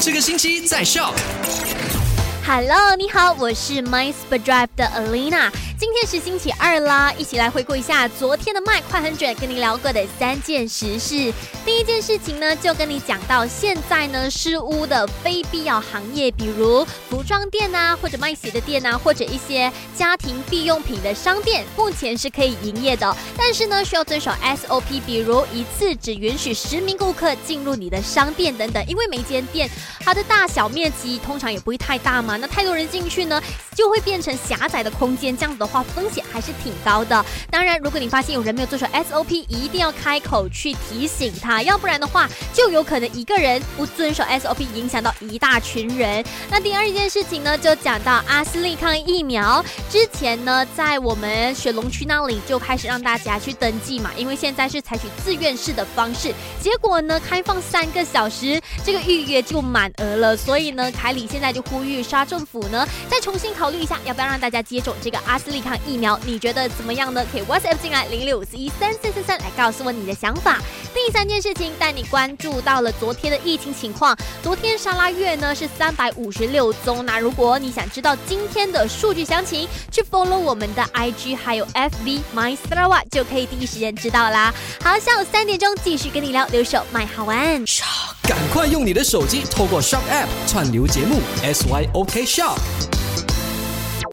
这个星期在笑。Hello，你好，我是 My Super Drive 的 Alina。今天是星期二啦，一起来回顾一下昨天的麦快很准跟您聊过的三件实事。第一件事情呢，就跟你讲到现在呢，失屋的非必要行业，比如服装店啊，或者卖鞋的店啊，或者一些家庭必用品的商店，目前是可以营业的，但是呢，需要遵守 SOP，比如一次只允许十名顾客进入你的商店等等，因为每间店它的大小面积通常也不会太大嘛，那太多人进去呢，就会变成狭窄的空间，这样子的。话风险还是挺高的。当然，如果你发现有人没有遵守 SOP，一定要开口去提醒他，要不然的话，就有可能一个人不遵守 SOP，影响到一大群人。那第二件事情呢，就讲到阿斯利康疫苗。之前呢，在我们雪龙区那里就开始让大家去登记嘛，因为现在是采取自愿式的方式。结果呢，开放三个小时，这个预约就满额了。所以呢，凯里现在就呼吁沙政府呢，再重新考虑一下，要不要让大家接种这个阿斯利。抗疫苗，你觉得怎么样呢？可以 WhatsApp 进来零六五四一三四四三来告诉我你的想法。第三件事情带你关注到了昨天的疫情情况。昨天沙拉月呢是三百五十六宗。那如果你想知道今天的数据详情，去 follow 我们的 IG 还有 FB My Starva 就可以第一时间知道啦。好，下午三点钟继续跟你聊留守买好玩。赶快用你的手机透过 Shop App 串流节目 SYOK Shop。